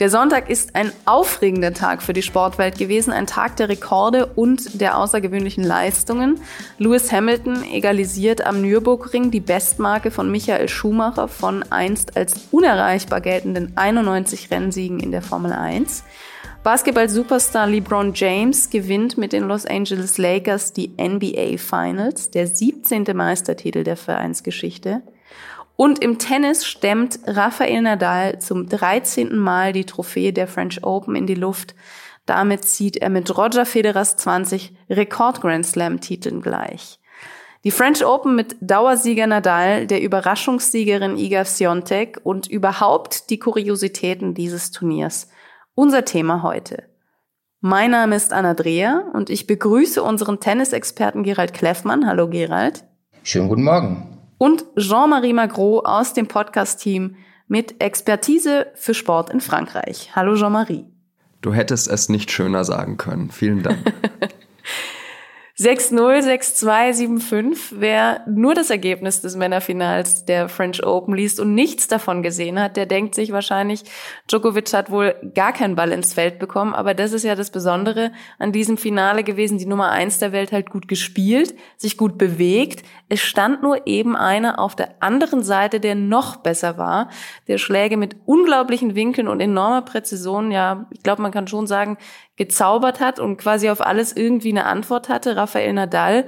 Der Sonntag ist ein aufregender Tag für die Sportwelt gewesen, ein Tag der Rekorde und der außergewöhnlichen Leistungen. Lewis Hamilton egalisiert am Nürburgring die Bestmarke von Michael Schumacher von einst als unerreichbar geltenden 91 Rennsiegen in der Formel 1. Basketball-Superstar LeBron James gewinnt mit den Los Angeles Lakers die NBA Finals, der 17. Meistertitel der Vereinsgeschichte. Und im Tennis stemmt Rafael Nadal zum 13. Mal die Trophäe der French Open in die Luft. Damit zieht er mit Roger Federers 20 Rekord-Grand Slam-Titeln gleich. Die French Open mit Dauersieger Nadal, der Überraschungssiegerin Iga Swiatek und überhaupt die Kuriositäten dieses Turniers. Unser Thema heute. Mein Name ist Anna Dreher und ich begrüße unseren Tennisexperten Gerald Kleffmann. Hallo Gerald. Schönen guten Morgen und Jean-Marie Magro aus dem Podcast-Team mit Expertise für Sport in Frankreich. Hallo Jean-Marie. Du hättest es nicht schöner sagen können. Vielen Dank. 6-0, 6-2, 7-5. Wer nur das Ergebnis des Männerfinals der French Open liest und nichts davon gesehen hat, der denkt sich wahrscheinlich, Djokovic hat wohl gar keinen Ball ins Feld bekommen. Aber das ist ja das Besondere an diesem Finale gewesen. Die Nummer eins der Welt halt gut gespielt, sich gut bewegt. Es stand nur eben einer auf der anderen Seite, der noch besser war, der Schläge mit unglaublichen Winkeln und enormer Präzision, ja, ich glaube, man kann schon sagen, gezaubert hat und quasi auf alles irgendwie eine Antwort hatte, Rafael Nadal.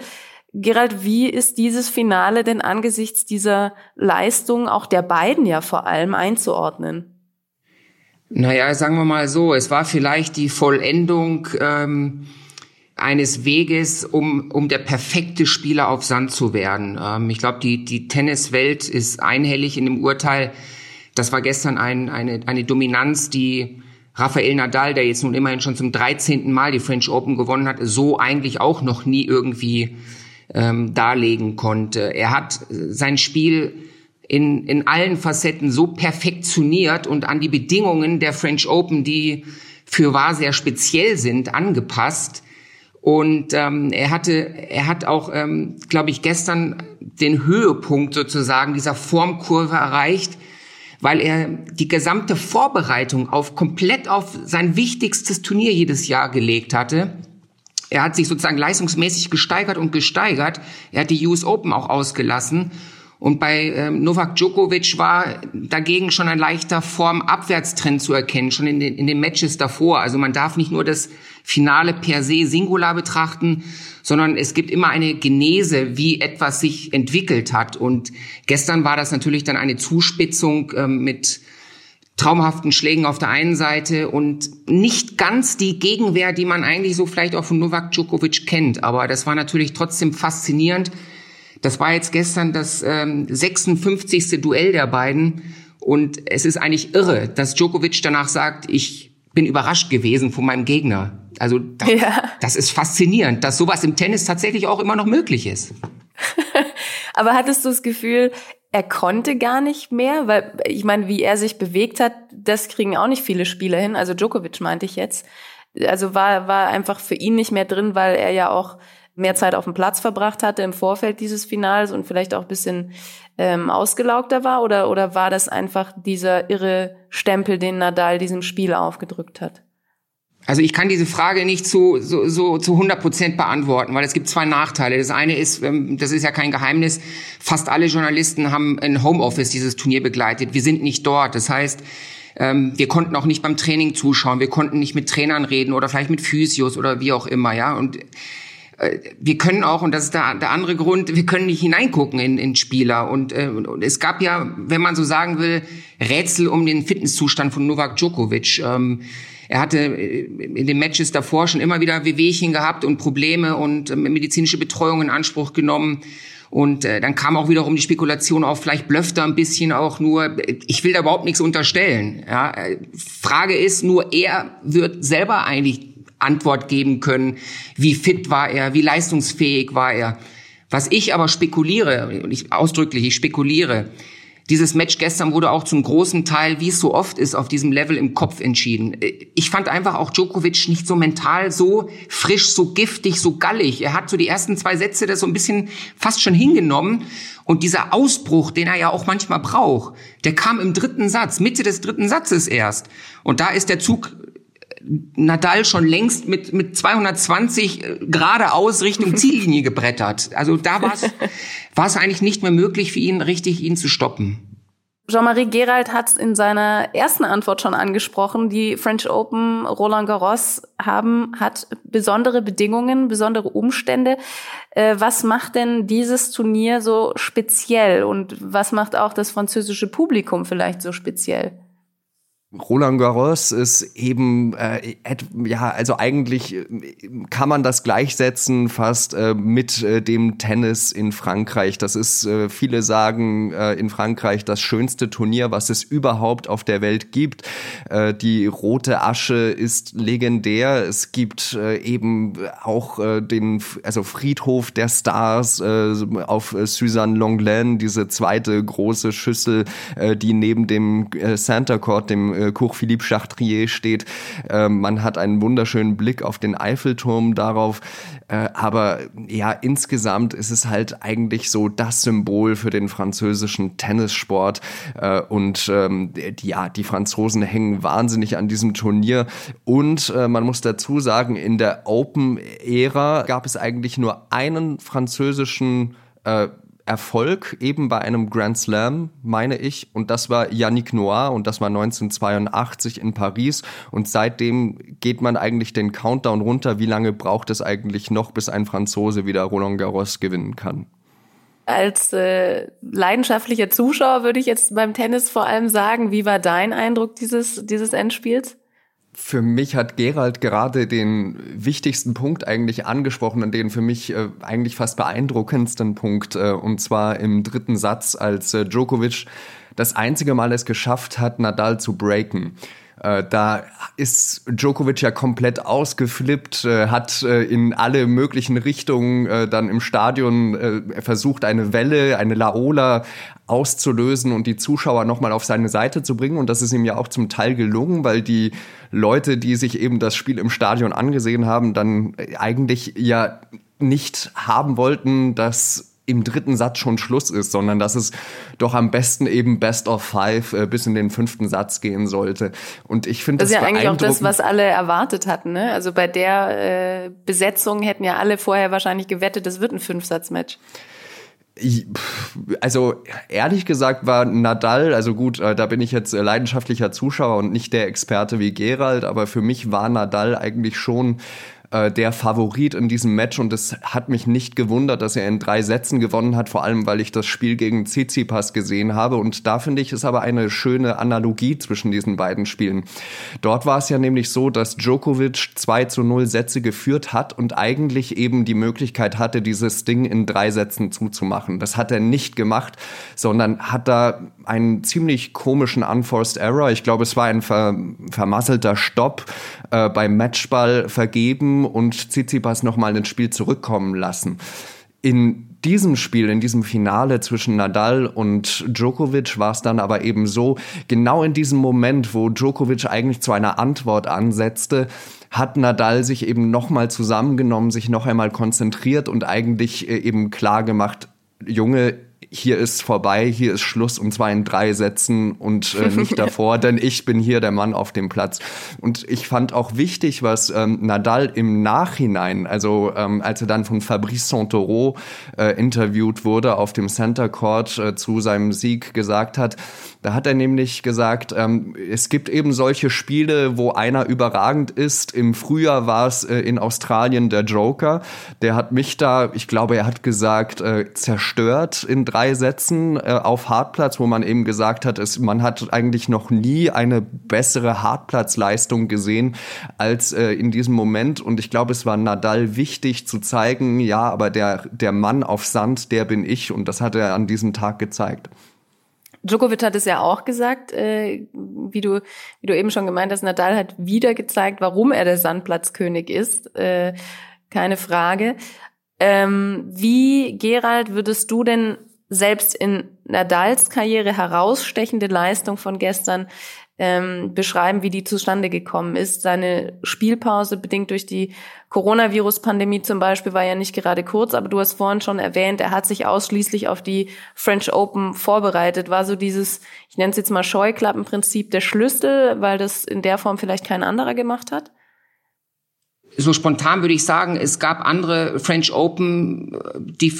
Gerald, wie ist dieses Finale denn angesichts dieser Leistung, auch der beiden ja vor allem, einzuordnen? Naja, sagen wir mal so, es war vielleicht die Vollendung ähm, eines Weges, um, um der perfekte Spieler auf Sand zu werden. Ähm, ich glaube, die, die Tenniswelt ist einhellig in dem Urteil. Das war gestern ein, eine, eine Dominanz, die Rafael Nadal, der jetzt nun immerhin schon zum 13. Mal die French Open gewonnen hat, so eigentlich auch noch nie irgendwie ähm, darlegen konnte. Er hat sein Spiel in, in allen Facetten so perfektioniert und an die Bedingungen der French Open, die für wahr sehr speziell sind, angepasst. Und ähm, er hatte, er hat auch, ähm, glaube ich, gestern den Höhepunkt sozusagen dieser Formkurve erreicht, weil er die gesamte Vorbereitung auf komplett auf sein wichtigstes Turnier jedes Jahr gelegt hatte. Er hat sich sozusagen leistungsmäßig gesteigert und gesteigert. Er hat die US Open auch ausgelassen und bei ähm, Novak Djokovic war dagegen schon ein leichter Formabwärtstrend zu erkennen, schon in den, in den Matches davor. Also man darf nicht nur das Finale per se singular betrachten, sondern es gibt immer eine Genese, wie etwas sich entwickelt hat. Und gestern war das natürlich dann eine Zuspitzung ähm, mit traumhaften Schlägen auf der einen Seite und nicht ganz die Gegenwehr, die man eigentlich so vielleicht auch von Novak Djokovic kennt. Aber das war natürlich trotzdem faszinierend das war jetzt gestern das ähm, 56. Duell der beiden. Und es ist eigentlich irre, dass Djokovic danach sagt, ich bin überrascht gewesen von meinem Gegner. Also das, ja. das ist faszinierend, dass sowas im Tennis tatsächlich auch immer noch möglich ist. Aber hattest du das Gefühl, er konnte gar nicht mehr? Weil ich meine, wie er sich bewegt hat, das kriegen auch nicht viele Spieler hin. Also Djokovic meinte ich jetzt. Also war, war einfach für ihn nicht mehr drin, weil er ja auch mehr Zeit auf dem Platz verbracht hatte im Vorfeld dieses Finals und vielleicht auch bisschen ähm, ausgelaugter war? Oder, oder war das einfach dieser irre Stempel, den Nadal diesem Spiel aufgedrückt hat? Also ich kann diese Frage nicht zu, so, so zu 100 Prozent beantworten, weil es gibt zwei Nachteile. Das eine ist, ähm, das ist ja kein Geheimnis, fast alle Journalisten haben in Homeoffice dieses Turnier begleitet. Wir sind nicht dort. Das heißt, ähm, wir konnten auch nicht beim Training zuschauen, wir konnten nicht mit Trainern reden oder vielleicht mit Physios oder wie auch immer, ja. Und wir können auch, und das ist der, der andere Grund, wir können nicht hineingucken in, in Spieler. Und, äh, und es gab ja, wenn man so sagen will, Rätsel um den Fitnesszustand von Novak Djokovic. Ähm, er hatte äh, in den Matches davor schon immer wieder Wehwehchen gehabt und Probleme und äh, medizinische Betreuung in Anspruch genommen. Und äh, dann kam auch wiederum die Spekulation auf, vielleicht blöfft er ein bisschen auch nur. Ich will da überhaupt nichts unterstellen. Ja. Äh, Frage ist nur, er wird selber eigentlich Antwort geben können, wie fit war er, wie leistungsfähig war er. Was ich aber spekuliere, und ich ausdrücklich, ich spekuliere, dieses Match gestern wurde auch zum großen Teil, wie es so oft ist, auf diesem Level im Kopf entschieden. Ich fand einfach auch Djokovic nicht so mental so frisch, so giftig, so gallig. Er hat so die ersten zwei Sätze das so ein bisschen fast schon hingenommen. Und dieser Ausbruch, den er ja auch manchmal braucht, der kam im dritten Satz, Mitte des dritten Satzes erst. Und da ist der Zug Nadal schon längst mit, mit 220 äh, geradeaus Richtung Ziellinie gebrettert. Also da war es war es eigentlich nicht mehr möglich für ihn, richtig ihn zu stoppen. Jean-Marie Gerald hat es in seiner ersten Antwort schon angesprochen. Die French Open Roland Garros haben, hat besondere Bedingungen, besondere Umstände. Äh, was macht denn dieses Turnier so speziell und was macht auch das französische Publikum vielleicht so speziell? Roland Garros ist eben, äh, ja, also eigentlich äh, kann man das gleichsetzen fast äh, mit äh, dem Tennis in Frankreich. Das ist, äh, viele sagen, äh, in Frankreich das schönste Turnier, was es überhaupt auf der Welt gibt. Die rote Asche ist legendär. Es gibt eben auch den, also Friedhof der Stars auf Suzanne Longlen, diese zweite große Schüssel, die neben dem Santa Court, dem äh, Cours Philippe Chartrier steht. Äh, man hat einen wunderschönen Blick auf den Eiffelturm darauf. Äh, aber ja, insgesamt ist es halt eigentlich so das Symbol für den französischen Tennissport. Äh, und ähm, ja, die Franzosen hängen wahnsinnig an diesem Turnier. Und äh, man muss dazu sagen, in der Open-Ära gab es eigentlich nur einen französischen äh, Erfolg eben bei einem Grand Slam, meine ich. Und das war Yannick Noir und das war 1982 in Paris. Und seitdem geht man eigentlich den Countdown runter. Wie lange braucht es eigentlich noch, bis ein Franzose wieder Roland Garros gewinnen kann? Als äh, leidenschaftlicher Zuschauer würde ich jetzt beim Tennis vor allem sagen, wie war dein Eindruck dieses, dieses Endspiels? Für mich hat Gerald gerade den wichtigsten Punkt eigentlich angesprochen und den für mich äh, eigentlich fast beeindruckendsten Punkt, äh, und zwar im dritten Satz, als äh, Djokovic das einzige Mal es geschafft hat, Nadal zu breaken. Äh, da ist Djokovic ja komplett ausgeflippt, äh, hat äh, in alle möglichen Richtungen dann im Stadion versucht, eine Welle, eine Laola auszulösen und die Zuschauer nochmal auf seine Seite zu bringen. Und das ist ihm ja auch zum Teil gelungen, weil die Leute, die sich eben das Spiel im Stadion angesehen haben, dann eigentlich ja nicht haben wollten, dass im dritten Satz schon Schluss ist, sondern dass es doch am besten eben Best of Five äh, bis in den fünften Satz gehen sollte. Und ich finde das, das ist ja eigentlich auch das, was alle erwartet hatten. Ne? Also bei der äh, Besetzung hätten ja alle vorher wahrscheinlich gewettet, es wird ein Fünfsatz-Match. Also ehrlich gesagt war Nadal, also gut, äh, da bin ich jetzt leidenschaftlicher Zuschauer und nicht der Experte wie Gerald, aber für mich war Nadal eigentlich schon äh, der Favorit in diesem Match und es hat mich nicht gewundert, dass er in drei Sätzen gewonnen hat, vor allem weil ich das Spiel gegen Tsitsipas gesehen habe und da finde ich es aber eine schöne Analogie zwischen diesen beiden Spielen. Dort war es ja nämlich so, dass Djokovic 2 zu 0 Sätze geführt hat und eigentlich eben die Möglichkeit hatte, dieses Ding in drei Sätzen zuzumachen. Das hat er nicht gemacht, sondern hat da einen ziemlich komischen Unforced Error. Ich glaube, es war ein ver vermasselter Stopp äh, beim Matchball vergeben und Tsitsipas nochmal ins Spiel zurückkommen lassen. In diesem Spiel, in diesem Finale zwischen Nadal und Djokovic war es dann aber eben so, genau in diesem Moment, wo Djokovic eigentlich zu einer Antwort ansetzte, hat Nadal sich eben nochmal zusammengenommen, sich noch einmal konzentriert und eigentlich äh, eben klar gemacht, Junge, hier ist vorbei, hier ist Schluss und zwar in drei Sätzen und äh, nicht davor, denn ich bin hier der Mann auf dem Platz. Und ich fand auch wichtig, was ähm, Nadal im Nachhinein, also ähm, als er dann von Fabrice Santoro äh, interviewt wurde auf dem Center Court äh, zu seinem Sieg gesagt hat, da hat er nämlich gesagt, ähm, es gibt eben solche Spiele, wo einer überragend ist. Im Frühjahr war es äh, in Australien der Joker. Der hat mich da, ich glaube, er hat gesagt, äh, zerstört in drei Sätzen äh, auf Hartplatz, wo man eben gesagt hat, es, man hat eigentlich noch nie eine bessere Hartplatzleistung gesehen als äh, in diesem Moment. Und ich glaube, es war Nadal wichtig zu zeigen, ja, aber der, der Mann auf Sand, der bin ich. Und das hat er an diesem Tag gezeigt. Djokovic hat es ja auch gesagt, äh, wie du wie du eben schon gemeint hast, Nadal hat wieder gezeigt, warum er der Sandplatzkönig ist. Äh, keine Frage. Ähm, wie Gerald würdest du denn selbst in Nadals Karriere herausstechende Leistung von gestern ähm, beschreiben, wie die zustande gekommen ist. Seine Spielpause, bedingt durch die Coronavirus-Pandemie zum Beispiel, war ja nicht gerade kurz, aber du hast vorhin schon erwähnt, er hat sich ausschließlich auf die French Open vorbereitet. War so dieses, ich nenne es jetzt mal Scheuklappenprinzip, der Schlüssel, weil das in der Form vielleicht kein anderer gemacht hat? So spontan würde ich sagen, es gab andere French Open, die,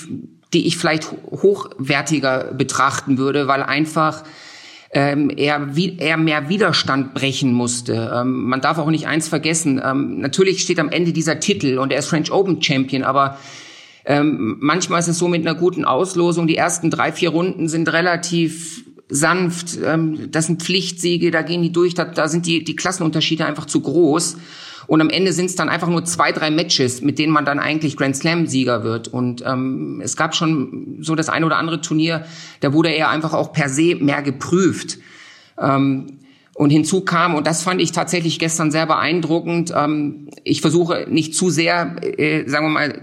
die ich vielleicht hochwertiger betrachten würde, weil einfach ähm, er, wie, er mehr Widerstand brechen musste. Ähm, man darf auch nicht eins vergessen. Ähm, natürlich steht am Ende dieser Titel und er ist French Open Champion, aber ähm, manchmal ist es so mit einer guten Auslosung, die ersten drei, vier Runden sind relativ sanft, ähm, das sind Pflichtsiege, da gehen die durch, da, da sind die, die Klassenunterschiede einfach zu groß. Und am Ende sind es dann einfach nur zwei, drei Matches, mit denen man dann eigentlich Grand Slam-Sieger wird. Und ähm, es gab schon so das ein oder andere Turnier, da wurde er einfach auch per se mehr geprüft. Ähm, und hinzu kam, und das fand ich tatsächlich gestern sehr beeindruckend, ähm, ich versuche nicht zu sehr, äh, sagen wir mal,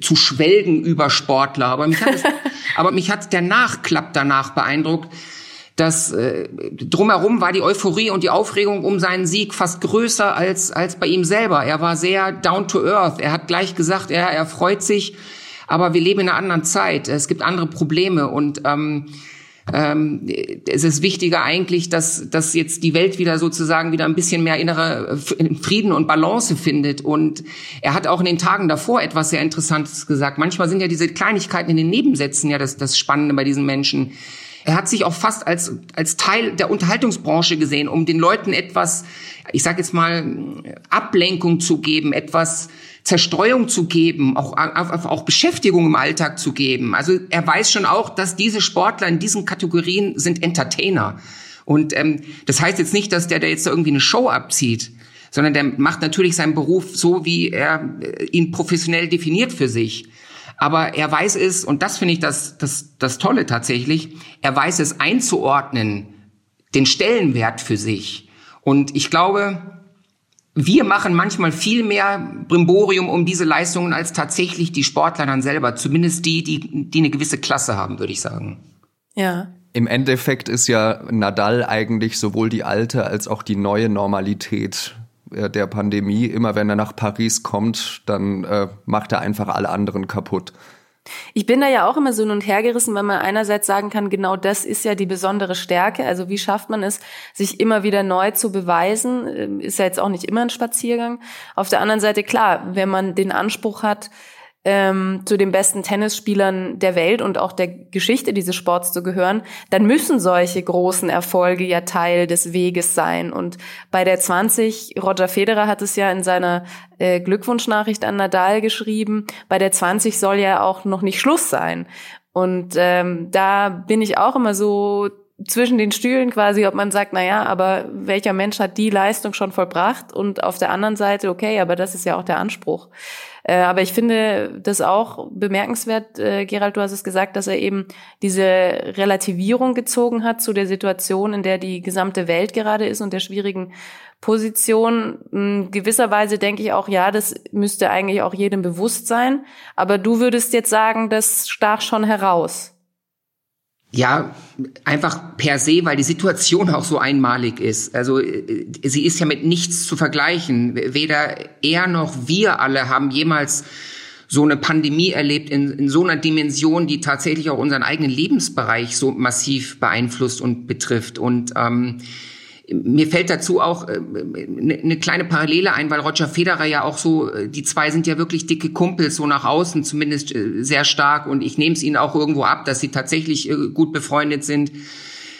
zu schwelgen über Sportler, aber mich hat, es, aber mich hat der Nachklapp danach beeindruckt, dass äh, drumherum war die Euphorie und die Aufregung um seinen Sieg fast größer als als bei ihm selber. Er war sehr down to earth. Er hat gleich gesagt, er er freut sich, aber wir leben in einer anderen Zeit. Es gibt andere Probleme und ähm, ähm, es ist wichtiger eigentlich, dass, dass jetzt die Welt wieder sozusagen wieder ein bisschen mehr innere Frieden und Balance findet. Und er hat auch in den Tagen davor etwas sehr Interessantes gesagt. Manchmal sind ja diese Kleinigkeiten in den Nebensätzen ja das, das Spannende bei diesen Menschen. Er hat sich auch fast als, als Teil der Unterhaltungsbranche gesehen, um den Leuten etwas, ich sage jetzt mal, Ablenkung zu geben, etwas Zerstreuung zu geben, auch, auch Beschäftigung im Alltag zu geben. Also er weiß schon auch, dass diese Sportler in diesen Kategorien sind Entertainer. Und ähm, das heißt jetzt nicht, dass der da jetzt irgendwie eine Show abzieht, sondern der macht natürlich seinen Beruf so, wie er äh, ihn professionell definiert für sich. Aber er weiß es, und das finde ich das, das, das Tolle tatsächlich, er weiß es einzuordnen, den Stellenwert für sich. Und ich glaube, wir machen manchmal viel mehr Brimborium um diese Leistungen als tatsächlich die Sportler dann selber. Zumindest die, die, die eine gewisse Klasse haben, würde ich sagen. Ja. Im Endeffekt ist ja Nadal eigentlich sowohl die alte als auch die neue Normalität der Pandemie. Immer wenn er nach Paris kommt, dann äh, macht er einfach alle anderen kaputt. Ich bin da ja auch immer so hin und her gerissen, weil man einerseits sagen kann, genau das ist ja die besondere Stärke. Also wie schafft man es, sich immer wieder neu zu beweisen? Ähm, ist ja jetzt auch nicht immer ein Spaziergang. Auf der anderen Seite, klar, wenn man den Anspruch hat, ähm, zu den besten Tennisspielern der Welt und auch der Geschichte dieses Sports zu gehören, dann müssen solche großen Erfolge ja Teil des Weges sein. Und bei der 20, Roger Federer hat es ja in seiner äh, Glückwunschnachricht an Nadal geschrieben, bei der 20 soll ja auch noch nicht Schluss sein. Und ähm, da bin ich auch immer so zwischen den Stühlen quasi, ob man sagt, na ja, aber welcher Mensch hat die Leistung schon vollbracht? Und auf der anderen Seite, okay, aber das ist ja auch der Anspruch. Äh, aber ich finde das auch bemerkenswert, äh, Gerald, du hast es gesagt, dass er eben diese Relativierung gezogen hat zu der Situation, in der die gesamte Welt gerade ist und der schwierigen Position. In gewisser Weise denke ich auch, ja, das müsste eigentlich auch jedem bewusst sein. Aber du würdest jetzt sagen, das stach schon heraus. Ja, einfach per se, weil die Situation auch so einmalig ist. Also äh, sie ist ja mit nichts zu vergleichen. Weder er noch wir alle haben jemals so eine Pandemie erlebt in, in so einer Dimension, die tatsächlich auch unseren eigenen Lebensbereich so massiv beeinflusst und betrifft. Und ähm, mir fällt dazu auch äh, ne eine kleine Parallele ein, weil Roger Federer ja auch so, äh, die zwei sind ja wirklich dicke Kumpels, so nach außen zumindest äh, sehr stark. Und ich nehme es ihnen auch irgendwo ab, dass sie tatsächlich gut befreundet sind.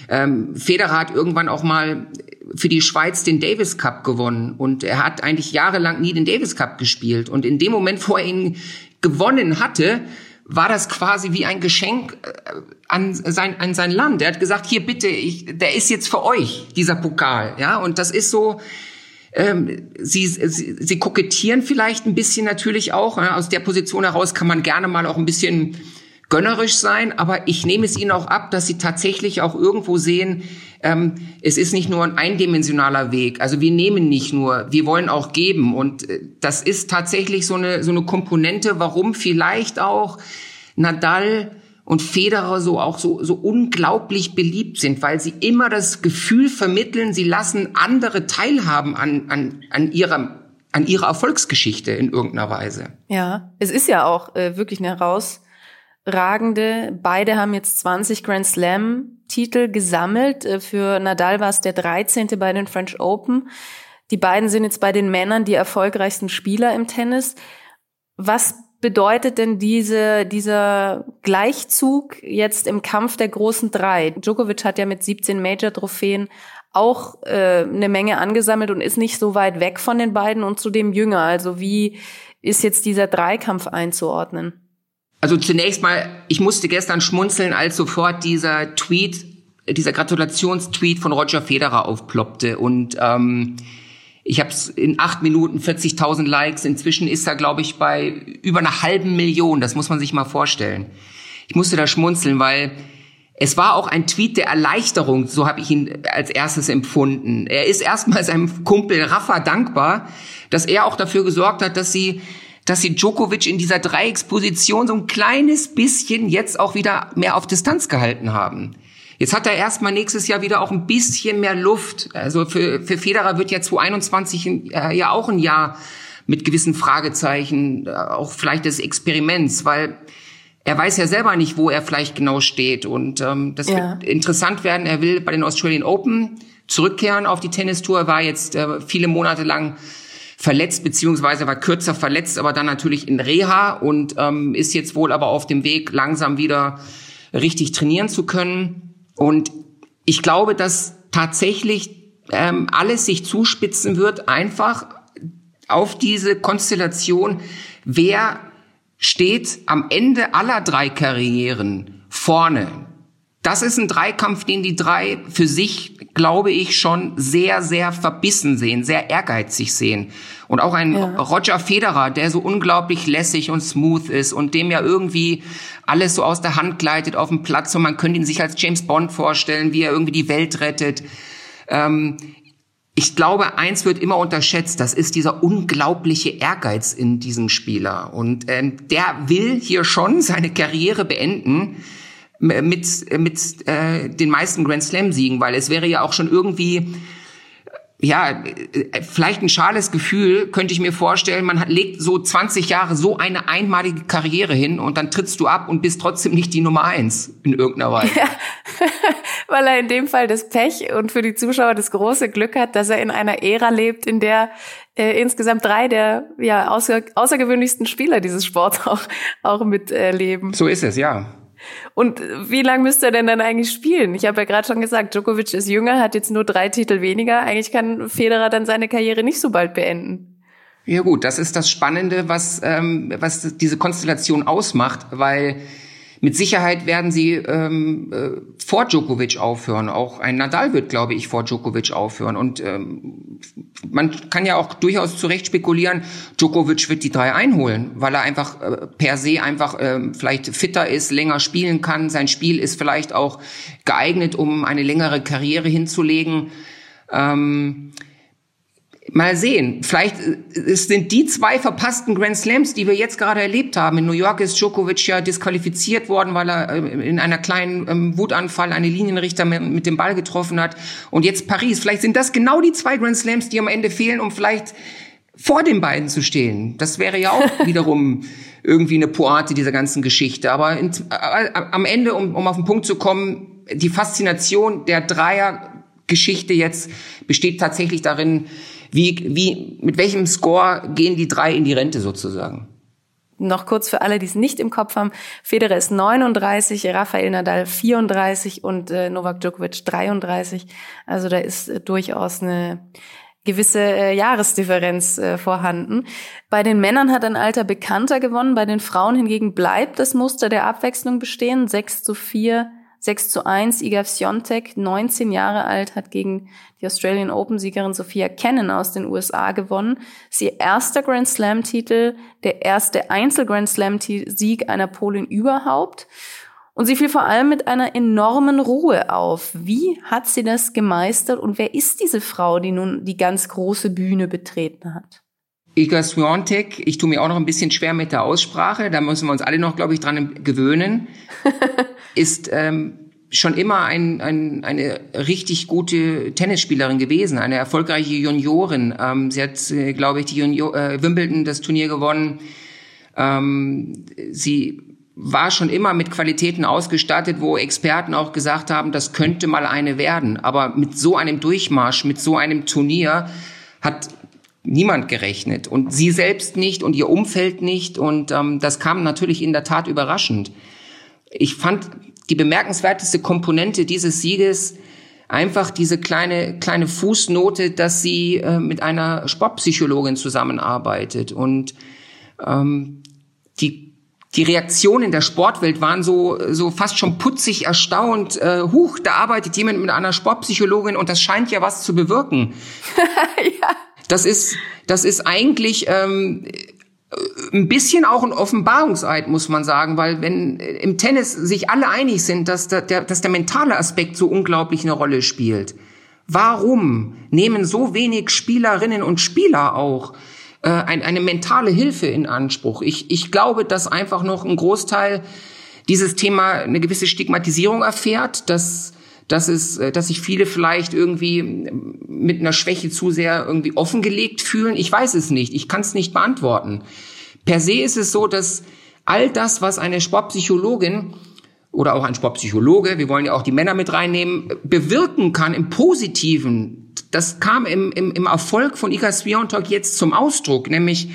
Ähm, Federer hat irgendwann auch mal für die Schweiz den Davis Cup gewonnen. Und er hat eigentlich jahrelang nie den Davis Cup gespielt. Und in dem Moment, wo er ihn gewonnen hatte, war das quasi wie ein Geschenk äh, an sein, an sein Land. Er hat gesagt, hier bitte, ich, der ist jetzt für euch, dieser Pokal. Ja, und das ist so, ähm, sie, sie, sie kokettieren vielleicht ein bisschen natürlich auch. Ja? Aus der Position heraus kann man gerne mal auch ein bisschen gönnerisch sein, aber ich nehme es ihnen auch ab, dass sie tatsächlich auch irgendwo sehen, ähm, es ist nicht nur ein eindimensionaler Weg. Also wir nehmen nicht nur, wir wollen auch geben. Und äh, das ist tatsächlich so eine, so eine Komponente, warum vielleicht auch Nadal und Federer so auch so, so unglaublich beliebt sind, weil sie immer das Gefühl vermitteln, sie lassen andere teilhaben an, an, an ihrer an ihrer Erfolgsgeschichte in irgendeiner Weise. Ja, es ist ja auch äh, wirklich eine herausragende. Beide haben jetzt 20 Grand Slam Titel gesammelt. Äh, für Nadal war es der 13. bei den French Open. Die beiden sind jetzt bei den Männern die erfolgreichsten Spieler im Tennis. Was bedeutet denn diese, dieser Gleichzug jetzt im Kampf der großen drei? Djokovic hat ja mit 17 Major-Trophäen auch äh, eine Menge angesammelt und ist nicht so weit weg von den beiden und zudem jünger. Also wie ist jetzt dieser Dreikampf einzuordnen? Also zunächst mal, ich musste gestern schmunzeln, als sofort dieser Tweet, dieser Gratulationstweet von Roger Federer aufploppte und ähm, ich habe es in acht Minuten 40.000 Likes. Inzwischen ist er, glaube ich, bei über einer halben Million. Das muss man sich mal vorstellen. Ich musste da schmunzeln, weil es war auch ein Tweet der Erleichterung, so habe ich ihn als erstes empfunden. Er ist erstmal seinem Kumpel Rafa dankbar, dass er auch dafür gesorgt hat, dass sie dass sie Djokovic in dieser Dreiecksposition so ein kleines bisschen jetzt auch wieder mehr auf Distanz gehalten haben. Jetzt hat er erstmal nächstes Jahr wieder auch ein bisschen mehr Luft. Also für, für Federer wird ja 2021 äh, ja auch ein Jahr mit gewissen Fragezeichen, äh, auch vielleicht des Experiments, weil er weiß ja selber nicht, wo er vielleicht genau steht. Und ähm, das ja. wird interessant werden. Er will bei den Australian Open zurückkehren auf die Tennistour, war jetzt äh, viele Monate lang verletzt, beziehungsweise war kürzer verletzt, aber dann natürlich in Reha und ähm, ist jetzt wohl aber auf dem Weg, langsam wieder richtig trainieren zu können. Und ich glaube, dass tatsächlich ähm, alles sich zuspitzen wird, einfach auf diese Konstellation, wer steht am Ende aller drei Karrieren vorne. Das ist ein Dreikampf, den die drei für sich, glaube ich, schon sehr, sehr verbissen sehen, sehr ehrgeizig sehen. Und auch ein ja. Roger Federer, der so unglaublich lässig und smooth ist und dem ja irgendwie alles so aus der Hand gleitet auf dem Platz und man könnte ihn sich als James Bond vorstellen, wie er irgendwie die Welt rettet. Ähm, ich glaube, eins wird immer unterschätzt, das ist dieser unglaubliche Ehrgeiz in diesem Spieler. Und ähm, der will hier schon seine Karriere beenden mit, mit äh, den meisten Grand Slam-Siegen, weil es wäre ja auch schon irgendwie ja, vielleicht ein schales Gefühl, könnte ich mir vorstellen, man hat, legt so 20 Jahre so eine einmalige Karriere hin und dann trittst du ab und bist trotzdem nicht die Nummer eins in irgendeiner Weise. Ja, weil er in dem Fall das Pech und für die Zuschauer das große Glück hat, dass er in einer Ära lebt, in der äh, insgesamt drei der ja, außer, außergewöhnlichsten Spieler dieses Sports auch, auch mitleben. Äh, so ist es, ja. Und wie lange müsste er denn dann eigentlich spielen? Ich habe ja gerade schon gesagt, Djokovic ist jünger, hat jetzt nur drei Titel weniger. Eigentlich kann Federer dann seine Karriere nicht so bald beenden. Ja gut, das ist das Spannende, was, ähm, was diese Konstellation ausmacht, weil mit Sicherheit werden sie ähm, äh, vor Djokovic aufhören. Auch ein Nadal wird, glaube ich, vor Djokovic aufhören. Und ähm, man kann ja auch durchaus zu Recht spekulieren, Djokovic wird die drei einholen, weil er einfach äh, per se einfach äh, vielleicht fitter ist, länger spielen kann. Sein Spiel ist vielleicht auch geeignet, um eine längere Karriere hinzulegen. Ähm, Mal sehen. Vielleicht äh, es sind die zwei verpassten Grand Slams, die wir jetzt gerade erlebt haben. In New York ist Djokovic ja disqualifiziert worden, weil er äh, in einer kleinen ähm, Wutanfall eine Linienrichter mit dem Ball getroffen hat. Und jetzt Paris. Vielleicht sind das genau die zwei Grand Slams, die am Ende fehlen, um vielleicht vor den beiden zu stehen. Das wäre ja auch wiederum irgendwie eine Pointe dieser ganzen Geschichte. Aber in, äh, am Ende, um, um auf den Punkt zu kommen, die Faszination der Dreier-Geschichte jetzt besteht tatsächlich darin, wie, wie, mit welchem Score gehen die drei in die Rente sozusagen? Noch kurz für alle, die es nicht im Kopf haben. Federer ist 39, Rafael Nadal 34 und äh, Novak Djokovic 33. Also da ist äh, durchaus eine gewisse äh, Jahresdifferenz äh, vorhanden. Bei den Männern hat ein alter Bekannter gewonnen, bei den Frauen hingegen bleibt das Muster der Abwechslung bestehen. 6 zu 4 6 zu 1. Iga Swiatek, 19 Jahre alt, hat gegen die Australian Open-Siegerin Sophia Cannon aus den USA gewonnen. Sie erster Grand Slam-Titel, der erste Einzel-Grand Slam-Sieg einer Polin überhaupt. Und sie fiel vor allem mit einer enormen Ruhe auf. Wie hat sie das gemeistert und wer ist diese Frau, die nun die ganz große Bühne betreten hat? Iga Swiatek, ich tue mir auch noch ein bisschen schwer mit der Aussprache, da müssen wir uns alle noch, glaube ich, dran gewöhnen, ist ähm, schon immer ein, ein, eine richtig gute Tennisspielerin gewesen, eine erfolgreiche Juniorin. Ähm, sie hat, äh, glaube ich, die Junior, äh, Wimbledon das Turnier gewonnen. Ähm, sie war schon immer mit Qualitäten ausgestattet, wo Experten auch gesagt haben, das könnte mal eine werden. Aber mit so einem Durchmarsch, mit so einem Turnier hat niemand gerechnet und sie selbst nicht und ihr Umfeld nicht und ähm, das kam natürlich in der Tat überraschend. Ich fand die bemerkenswerteste Komponente dieses Sieges einfach diese kleine kleine Fußnote, dass sie äh, mit einer Sportpsychologin zusammenarbeitet und ähm, die die Reaktionen der Sportwelt waren so so fast schon putzig erstaunt. Äh, huch, da arbeitet jemand mit einer Sportpsychologin und das scheint ja was zu bewirken. ja. Das ist das ist eigentlich ähm, ein bisschen auch ein Offenbarungseid, muss man sagen, weil wenn im Tennis sich alle einig sind, dass der, der, dass der mentale Aspekt so unglaublich eine Rolle spielt, warum nehmen so wenig Spielerinnen und Spieler auch äh, ein, eine mentale Hilfe in Anspruch? Ich, ich glaube, dass einfach noch ein Großteil dieses Thema eine gewisse Stigmatisierung erfährt, dass dass es, äh, dass sich viele vielleicht irgendwie mit einer Schwäche zu sehr irgendwie offengelegt fühlen. Ich weiß es nicht. Ich kann es nicht beantworten. Per se ist es so, dass all das, was eine Sportpsychologin oder auch ein Sportpsychologe, wir wollen ja auch die Männer mit reinnehmen, bewirken kann im Positiven. Das kam im, im, im Erfolg von Ika Sviontok jetzt zum Ausdruck, nämlich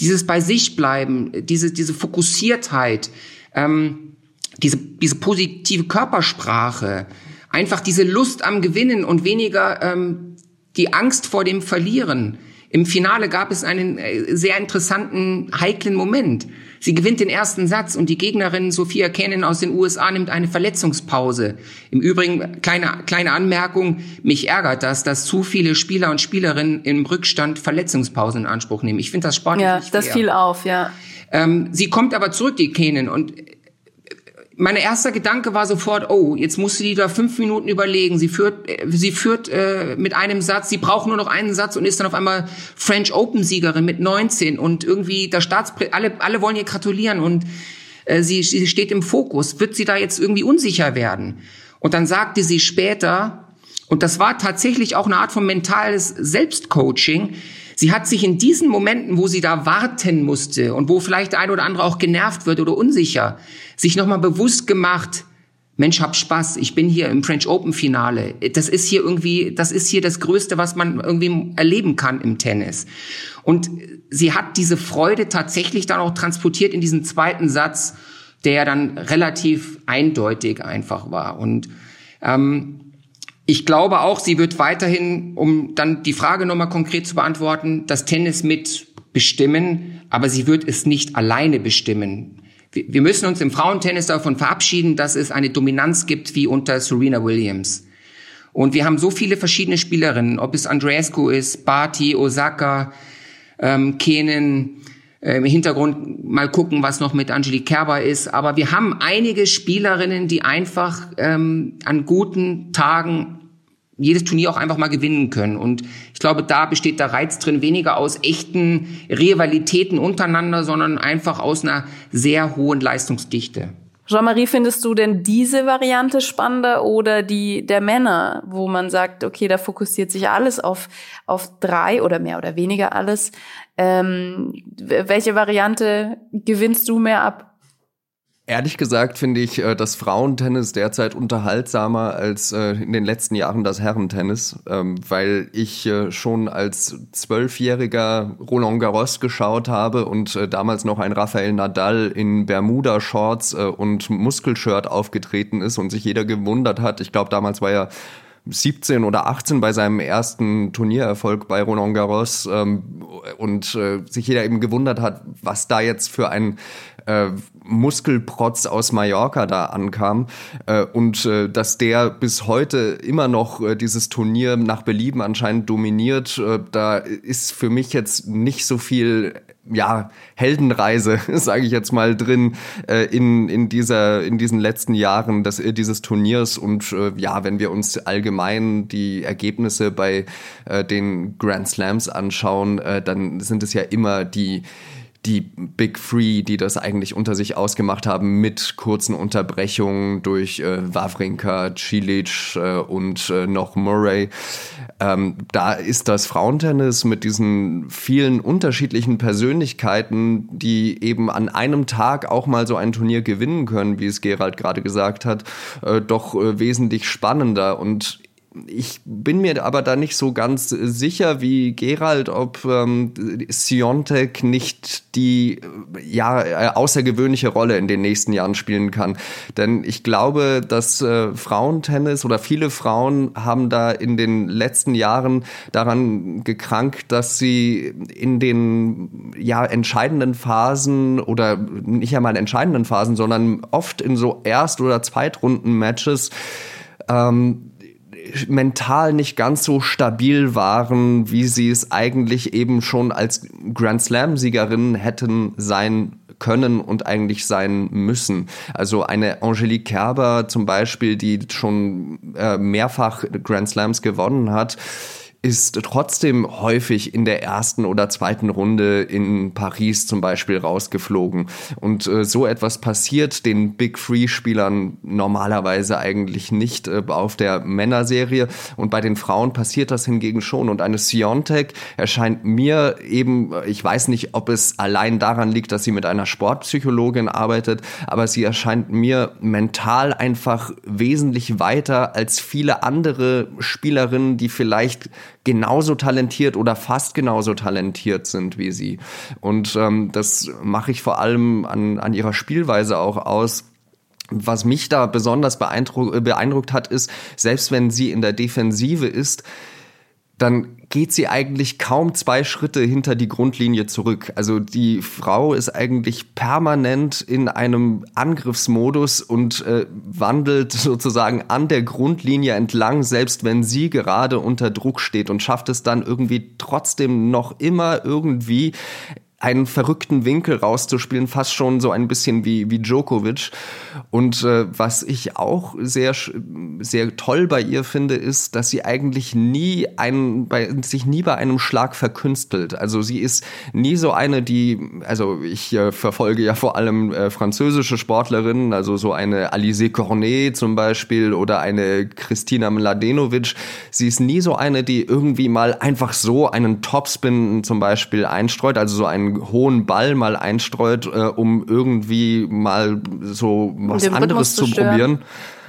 dieses bei sich bleiben, diese, diese Fokussiertheit, ähm, diese, diese positive Körpersprache, einfach diese Lust am Gewinnen und weniger ähm, die Angst vor dem Verlieren. Im Finale gab es einen äh, sehr interessanten, heiklen Moment. Sie gewinnt den ersten Satz und die Gegnerin Sophia Cannon aus den USA nimmt eine Verletzungspause. Im Übrigen, kleine, kleine Anmerkung, mich ärgert das, dass zu viele Spieler und Spielerinnen im Rückstand Verletzungspausen in Anspruch nehmen. Ich finde das sportlich Ja, das fiel auf, ja. Ähm, sie kommt aber zurück, die Cannon, und mein erster Gedanke war sofort, oh, jetzt musste die da fünf Minuten überlegen. Sie führt, äh, sie führt äh, mit einem Satz, sie braucht nur noch einen Satz und ist dann auf einmal French Open Siegerin mit 19 und irgendwie der Staatspre alle alle wollen ihr gratulieren und äh, sie, sie steht im Fokus. Wird sie da jetzt irgendwie unsicher werden? Und dann sagte sie später, und das war tatsächlich auch eine Art von mentales Selbstcoaching. Sie hat sich in diesen Momenten, wo sie da warten musste und wo vielleicht der eine oder andere auch genervt wird oder unsicher, sich nochmal bewusst gemacht, Mensch, hab Spaß, ich bin hier im French Open Finale. Das ist hier irgendwie, das ist hier das Größte, was man irgendwie erleben kann im Tennis. Und sie hat diese Freude tatsächlich dann auch transportiert in diesen zweiten Satz, der dann relativ eindeutig einfach war. Und ähm, ich glaube auch, sie wird weiterhin, um dann die Frage nochmal konkret zu beantworten, das Tennis mit bestimmen, aber sie wird es nicht alleine bestimmen. Wir müssen uns im Frauentennis davon verabschieden, dass es eine Dominanz gibt wie unter Serena Williams. Und wir haben so viele verschiedene Spielerinnen, ob es Andreescu ist, Barty, Osaka, ähm, Kenen, äh, im Hintergrund mal gucken, was noch mit Angelique Kerber ist. Aber wir haben einige Spielerinnen, die einfach ähm, an guten Tagen jedes Turnier auch einfach mal gewinnen können. Und ich glaube, da besteht der Reiz drin weniger aus echten Rivalitäten untereinander, sondern einfach aus einer sehr hohen Leistungsdichte. Jean-Marie, findest du denn diese Variante spannender oder die der Männer, wo man sagt, okay, da fokussiert sich alles auf, auf drei oder mehr oder weniger alles? Ähm, welche Variante gewinnst du mehr ab? Ehrlich gesagt finde ich äh, das Frauentennis derzeit unterhaltsamer als äh, in den letzten Jahren das Herrentennis, ähm, weil ich äh, schon als zwölfjähriger Roland Garros geschaut habe und äh, damals noch ein Rafael Nadal in Bermuda-Shorts äh, und Muskelshirt aufgetreten ist und sich jeder gewundert hat. Ich glaube, damals war er 17 oder 18 bei seinem ersten Turniererfolg bei Roland Garros ähm, und äh, sich jeder eben gewundert hat, was da jetzt für ein äh, Muskelprotz aus Mallorca da ankam äh, und äh, dass der bis heute immer noch äh, dieses Turnier nach Belieben anscheinend dominiert, äh, da ist für mich jetzt nicht so viel ja, Heldenreise, sage ich jetzt mal, drin äh, in, in, dieser, in diesen letzten Jahren des, äh, dieses Turniers. Und äh, ja, wenn wir uns allgemein die Ergebnisse bei äh, den Grand Slams anschauen, äh, dann sind es ja immer die die Big Three, die das eigentlich unter sich ausgemacht haben, mit kurzen Unterbrechungen durch äh, Wawrinka, Cilic äh, und äh, noch Murray. Ähm, da ist das Frauentennis mit diesen vielen unterschiedlichen Persönlichkeiten, die eben an einem Tag auch mal so ein Turnier gewinnen können, wie es Gerald gerade gesagt hat, äh, doch äh, wesentlich spannender. Und ich bin mir aber da nicht so ganz sicher wie Gerald, ob ähm, Siontek nicht die ja äh, außergewöhnliche Rolle in den nächsten Jahren spielen kann. Denn ich glaube, dass äh, Frauentennis oder viele Frauen haben da in den letzten Jahren daran gekrankt, dass sie in den ja entscheidenden Phasen oder nicht einmal entscheidenden Phasen, sondern oft in so Erst- oder Zweitrunden-Matches ähm, mental nicht ganz so stabil waren, wie sie es eigentlich eben schon als Grand Slam-Siegerinnen hätten sein können und eigentlich sein müssen. Also eine Angelique Kerber zum Beispiel, die schon äh, mehrfach Grand Slams gewonnen hat, ist trotzdem häufig in der ersten oder zweiten Runde in Paris zum Beispiel rausgeflogen. Und äh, so etwas passiert den Big Free-Spielern normalerweise eigentlich nicht äh, auf der Männerserie. Und bei den Frauen passiert das hingegen schon. Und eine Siontek erscheint mir eben, ich weiß nicht, ob es allein daran liegt, dass sie mit einer Sportpsychologin arbeitet, aber sie erscheint mir mental einfach wesentlich weiter als viele andere Spielerinnen, die vielleicht genauso talentiert oder fast genauso talentiert sind wie sie. Und ähm, das mache ich vor allem an, an ihrer Spielweise auch aus. Was mich da besonders beeindruckt, beeindruckt hat, ist, selbst wenn sie in der Defensive ist, dann geht sie eigentlich kaum zwei Schritte hinter die Grundlinie zurück. Also die Frau ist eigentlich permanent in einem Angriffsmodus und äh, wandelt sozusagen an der Grundlinie entlang, selbst wenn sie gerade unter Druck steht und schafft es dann irgendwie trotzdem noch immer irgendwie einen verrückten Winkel rauszuspielen, fast schon so ein bisschen wie, wie Djokovic. Und äh, was ich auch sehr, sehr toll bei ihr finde, ist, dass sie eigentlich nie einen, bei, sich nie bei einem Schlag verkünstelt. Also sie ist nie so eine, die, also ich äh, verfolge ja vor allem äh, französische Sportlerinnen, also so eine Alizé Cornet zum Beispiel oder eine Christina Mladenovic. Sie ist nie so eine, die irgendwie mal einfach so einen Topspin zum Beispiel einstreut, also so einen hohen Ball mal einstreut, äh, um irgendwie mal so was anderes zu, zu probieren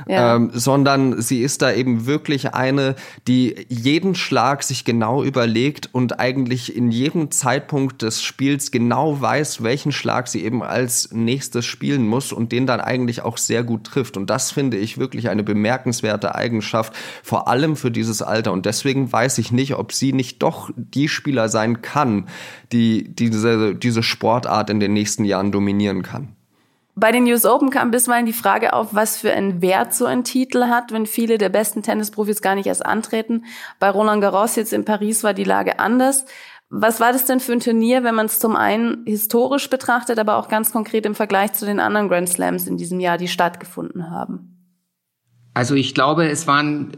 ja. ähm, sondern sie ist da eben wirklich eine, die jeden Schlag sich genau überlegt und eigentlich in jedem Zeitpunkt des Spiels genau weiß, welchen Schlag sie eben als nächstes spielen muss und den dann eigentlich auch sehr gut trifft. Und das finde ich wirklich eine bemerkenswerte Eigenschaft, vor allem für dieses Alter. Und deswegen weiß ich nicht, ob sie nicht doch die Spieler sein kann, die diese, diese Sportart in den nächsten Jahren dominieren kann. Bei den US Open kam bisweilen die Frage auf, was für einen Wert so ein Titel hat, wenn viele der besten Tennisprofis gar nicht erst antreten. Bei Roland Garros jetzt in Paris war die Lage anders. Was war das denn für ein Turnier, wenn man es zum einen historisch betrachtet, aber auch ganz konkret im Vergleich zu den anderen Grand Slams in diesem Jahr, die stattgefunden haben? Also ich glaube, es waren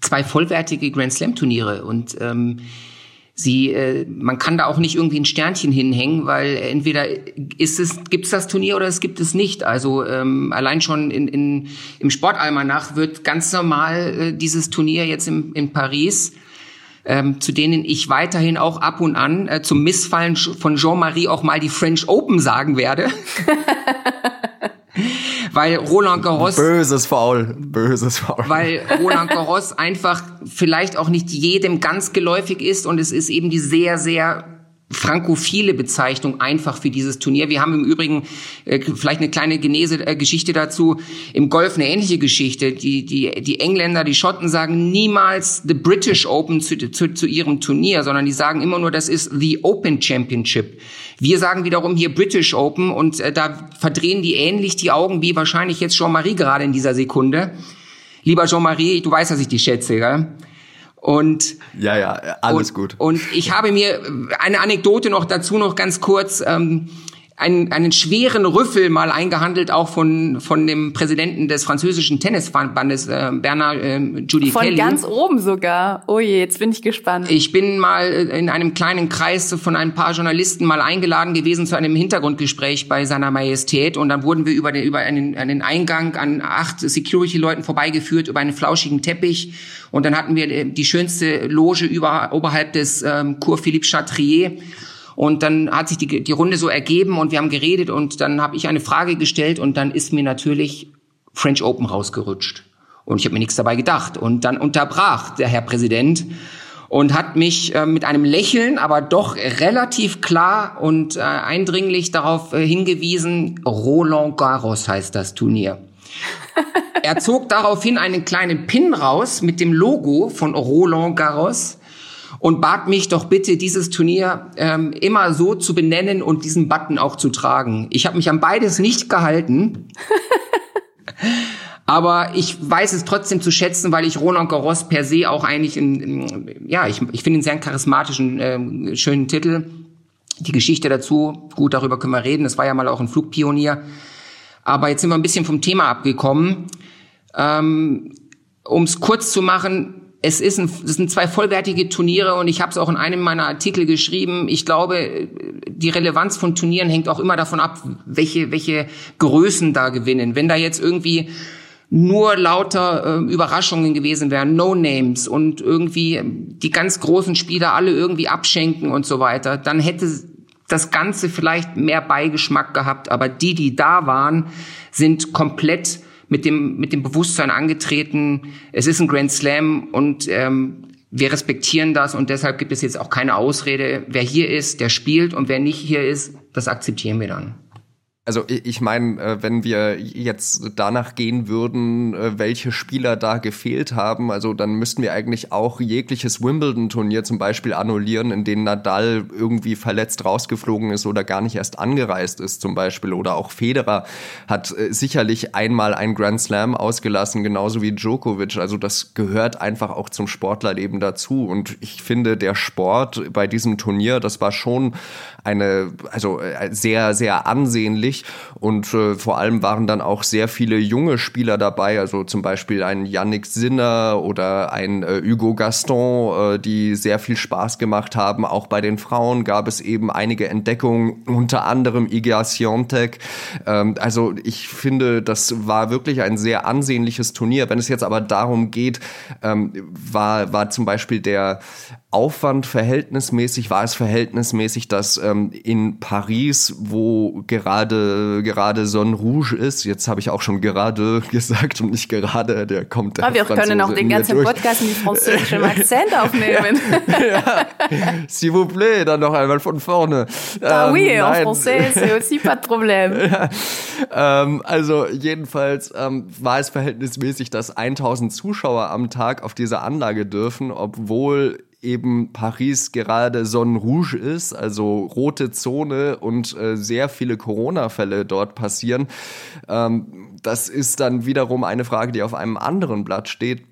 zwei vollwertige Grand Slam Turniere und ähm, sie, äh, man kann da auch nicht irgendwie ein Sternchen hinhängen, weil entweder ist es, gibt es das Turnier oder es gibt es nicht. Also ähm, allein schon in, in, im Sportalmanach wird ganz normal äh, dieses Turnier jetzt im, in Paris ähm, zu denen ich weiterhin auch ab und an äh, zum Missfallen von Jean-Marie auch mal die French Open sagen werde. weil Roland Garros böses Foul, böses Foul. Weil Roland Garros einfach vielleicht auch nicht jedem ganz geläufig ist und es ist eben die sehr sehr frankophile Bezeichnung einfach für dieses Turnier. Wir haben im Übrigen äh, vielleicht eine kleine Genese äh, Geschichte dazu. Im Golf eine ähnliche Geschichte. Die, die, die Engländer, die Schotten sagen niemals the British Open zu, zu, zu ihrem Turnier, sondern die sagen immer nur, das ist the Open Championship. Wir sagen wiederum hier British Open und äh, da verdrehen die ähnlich die Augen wie wahrscheinlich jetzt Jean-Marie gerade in dieser Sekunde. Lieber Jean-Marie, du weißt, dass ich dich schätze, gell? Und ja, ja, alles und, gut. Und ich habe mir eine Anekdote noch dazu noch ganz kurz. Ähm, einen, einen schweren Rüffel mal eingehandelt, auch von, von dem Präsidenten des französischen Tennisverbandes, äh, Bernard äh, Judy von Kelly. Von ganz oben sogar. Oh je, jetzt bin ich gespannt. Ich bin mal in einem kleinen Kreis von ein paar Journalisten mal eingeladen gewesen zu einem Hintergrundgespräch bei seiner Majestät und dann wurden wir über den, über einen, einen Eingang an acht Security-Leuten vorbeigeführt, über einen flauschigen Teppich und dann hatten wir äh, die schönste Loge über, oberhalb des ähm, Cour Philippe Chatrier und dann hat sich die, die Runde so ergeben und wir haben geredet und dann habe ich eine Frage gestellt und dann ist mir natürlich French Open rausgerutscht. Und ich habe mir nichts dabei gedacht. Und dann unterbrach der Herr Präsident und hat mich äh, mit einem Lächeln, aber doch relativ klar und äh, eindringlich darauf äh, hingewiesen, Roland Garros heißt das Turnier. er zog daraufhin einen kleinen Pin raus mit dem Logo von Roland Garros und bat mich doch bitte, dieses Turnier ähm, immer so zu benennen und diesen Button auch zu tragen. Ich habe mich an beides nicht gehalten. Aber ich weiß es trotzdem zu schätzen, weil ich Roland Garros per se auch eigentlich, in, ja, ich, ich finde einen sehr charismatischen, äh, schönen Titel. Die Geschichte dazu, gut, darüber können wir reden. Es war ja mal auch ein Flugpionier. Aber jetzt sind wir ein bisschen vom Thema abgekommen. Ähm, um es kurz zu machen, es ist ein, es sind zwei vollwertige Turniere und ich habe es auch in einem meiner Artikel geschrieben. Ich glaube, die Relevanz von Turnieren hängt auch immer davon ab, welche welche Größen da gewinnen. Wenn da jetzt irgendwie nur lauter äh, Überraschungen gewesen wären, No Names und irgendwie die ganz großen Spieler alle irgendwie abschenken und so weiter, dann hätte das Ganze vielleicht mehr Beigeschmack gehabt. Aber die, die da waren, sind komplett mit dem, mit dem Bewusstsein angetreten, es ist ein Grand Slam und ähm, wir respektieren das und deshalb gibt es jetzt auch keine Ausrede. Wer hier ist, der spielt und wer nicht hier ist, das akzeptieren wir dann. Also ich meine, äh, wenn wir jetzt danach gehen würden, äh, welche Spieler da gefehlt haben, also dann müssten wir eigentlich auch jegliches Wimbledon-Turnier zum Beispiel annullieren, in dem Nadal irgendwie verletzt rausgeflogen ist oder gar nicht erst angereist ist zum Beispiel. Oder auch Federer hat äh, sicherlich einmal ein Grand Slam ausgelassen, genauso wie Djokovic. Also das gehört einfach auch zum Sportlerleben dazu. Und ich finde, der Sport bei diesem Turnier, das war schon eine, also sehr, sehr ansehnlich wichtig. Und äh, vor allem waren dann auch sehr viele junge Spieler dabei, also zum Beispiel ein Yannick Sinner oder ein äh, Hugo Gaston, äh, die sehr viel Spaß gemacht haben. Auch bei den Frauen gab es eben einige Entdeckungen, unter anderem Iga Swiatek. Ähm, also ich finde, das war wirklich ein sehr ansehnliches Turnier. Wenn es jetzt aber darum geht, ähm, war, war zum Beispiel der Aufwand verhältnismäßig, war es verhältnismäßig, dass ähm, in Paris, wo gerade gerade Sonne Rouge ist, jetzt habe ich auch schon gerade gesagt und nicht gerade, der kommt der Aber wir können auch den ganzen durch. Podcast mit französischem Akzent aufnehmen. ja, s'il vous plaît, dann noch einmal von vorne. Ah ähm, oui, en français, c'est aussi pas de problème. ja, ähm, also jedenfalls ähm, war es verhältnismäßig, dass 1000 Zuschauer am Tag auf dieser Anlage dürfen, obwohl eben Paris gerade Sonne Rouge ist, also rote Zone und äh, sehr viele Corona-Fälle dort passieren. Ähm, das ist dann wiederum eine Frage, die auf einem anderen Blatt steht.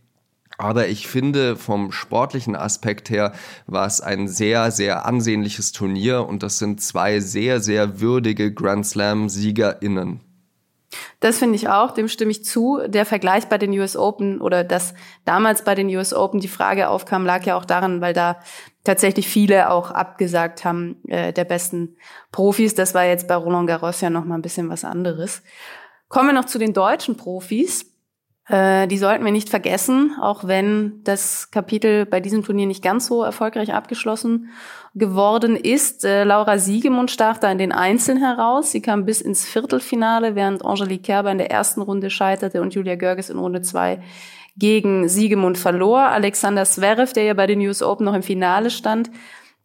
Aber ich finde, vom sportlichen Aspekt her war es ein sehr, sehr ansehnliches Turnier und das sind zwei sehr, sehr würdige Grand Slam-SiegerInnen. Das finde ich auch, dem stimme ich zu. Der Vergleich bei den US Open oder dass damals bei den US Open die Frage aufkam, lag ja auch daran, weil da tatsächlich viele auch abgesagt haben äh, der besten Profis. Das war jetzt bei Roland Garros ja noch mal ein bisschen was anderes. Kommen wir noch zu den deutschen Profis. Äh, die sollten wir nicht vergessen, auch wenn das Kapitel bei diesem Turnier nicht ganz so erfolgreich abgeschlossen geworden ist. Äh, Laura Siegemund stach da in den Einzeln heraus. Sie kam bis ins Viertelfinale, während Angelique Kerber in der ersten Runde scheiterte und Julia Görges in Runde zwei gegen Siegemund verlor. Alexander Zverev, der ja bei den US Open noch im Finale stand,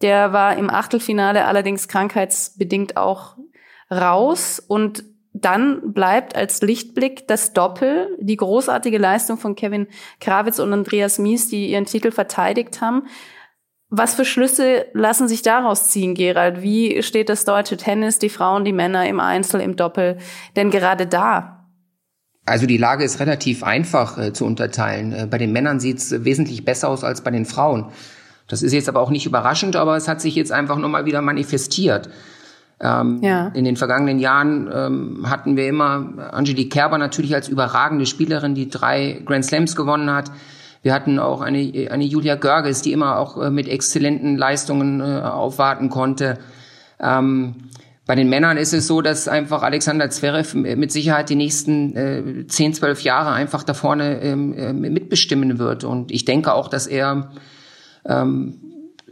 Der war im Achtelfinale allerdings krankheitsbedingt auch raus und dann bleibt als Lichtblick das Doppel, die großartige Leistung von Kevin Krawitz und Andreas Mies, die ihren Titel verteidigt haben. Was für Schlüsse lassen sich daraus ziehen, Gerald? Wie steht das deutsche Tennis, die Frauen, die Männer im Einzel, im Doppel denn gerade da? Also die Lage ist relativ einfach äh, zu unterteilen. Äh, bei den Männern sieht es wesentlich besser aus als bei den Frauen. Das ist jetzt aber auch nicht überraschend, aber es hat sich jetzt einfach nochmal wieder manifestiert. Ähm, ja. In den vergangenen Jahren ähm, hatten wir immer Angelique Kerber natürlich als überragende Spielerin, die drei Grand Slams gewonnen hat. Wir hatten auch eine, eine Julia Görges, die immer auch äh, mit exzellenten Leistungen äh, aufwarten konnte. Ähm, bei den Männern ist es so, dass einfach Alexander Zverev mit Sicherheit die nächsten äh, 10, 12 Jahre einfach da vorne ähm, äh, mitbestimmen wird. Und ich denke auch, dass er ähm,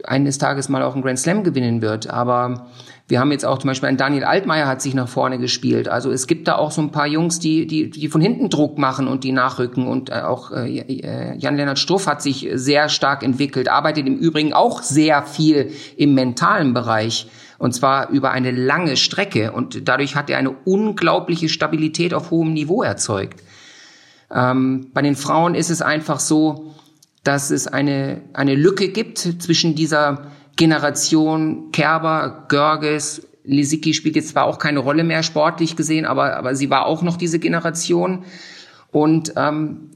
eines Tages mal auch einen Grand Slam gewinnen wird. Aber wir haben jetzt auch zum Beispiel ein Daniel Altmaier hat sich nach vorne gespielt. Also es gibt da auch so ein paar Jungs, die, die, die von hinten Druck machen und die nachrücken. Und äh, auch äh, äh Jan-Lennart Struff hat sich sehr stark entwickelt, arbeitet im Übrigen auch sehr viel im mentalen Bereich. Und zwar über eine lange Strecke. Und dadurch hat er eine unglaubliche Stabilität auf hohem Niveau erzeugt. Ähm, bei den Frauen ist es einfach so, dass es eine, eine Lücke gibt zwischen dieser Generation Kerber, Görges, Lisicki spielt jetzt zwar auch keine Rolle mehr sportlich gesehen, aber, aber sie war auch noch diese Generation. Und ähm,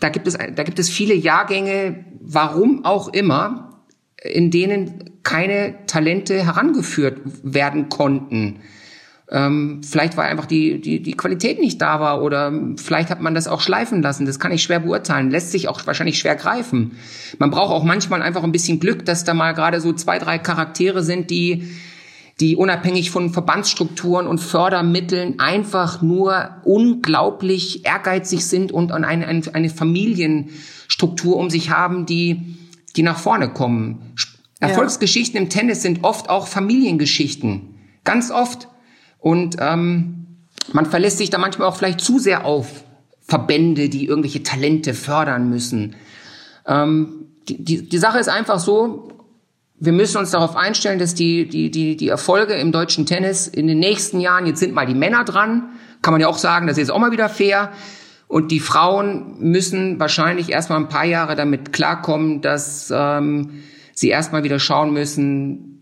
da gibt es da gibt es viele Jahrgänge, warum auch immer, in denen keine Talente herangeführt werden konnten. Ähm, vielleicht war einfach die, die, die Qualität nicht da war oder vielleicht hat man das auch schleifen lassen. Das kann ich schwer beurteilen. Lässt sich auch wahrscheinlich schwer greifen. Man braucht auch manchmal einfach ein bisschen Glück, dass da mal gerade so zwei, drei Charaktere sind, die, die unabhängig von Verbandsstrukturen und Fördermitteln einfach nur unglaublich ehrgeizig sind und eine, eine, eine Familienstruktur um sich haben, die, die nach vorne kommen. Erfolgsgeschichten im Tennis sind oft auch Familiengeschichten. Ganz oft. Und ähm, man verlässt sich da manchmal auch vielleicht zu sehr auf Verbände, die irgendwelche Talente fördern müssen. Ähm, die, die, die Sache ist einfach so, wir müssen uns darauf einstellen, dass die, die, die, die Erfolge im deutschen Tennis in den nächsten Jahren, jetzt sind mal die Männer dran, kann man ja auch sagen, das ist jetzt auch mal wieder fair. Und die Frauen müssen wahrscheinlich erstmal ein paar Jahre damit klarkommen, dass ähm, sie erstmal wieder schauen müssen,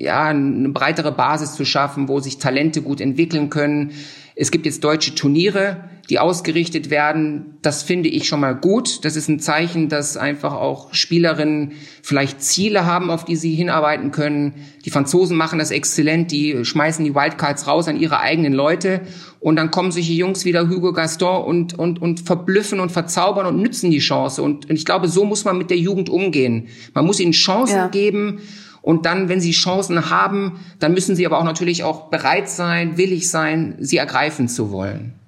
ja, eine breitere Basis zu schaffen, wo sich Talente gut entwickeln können. Es gibt jetzt deutsche Turniere, die ausgerichtet werden. Das finde ich schon mal gut. Das ist ein Zeichen, dass einfach auch Spielerinnen vielleicht Ziele haben, auf die sie hinarbeiten können. Die Franzosen machen das exzellent. Die schmeißen die Wildcards raus an ihre eigenen Leute. Und dann kommen solche Jungs wie der Hugo Gaston und, und, und verblüffen und verzaubern und nützen die Chance. Und, und ich glaube, so muss man mit der Jugend umgehen. Man muss ihnen Chancen ja. geben und dann, wenn sie Chancen haben, dann müssen sie aber auch natürlich auch bereit sein, willig sein, sie ergreifen zu wollen.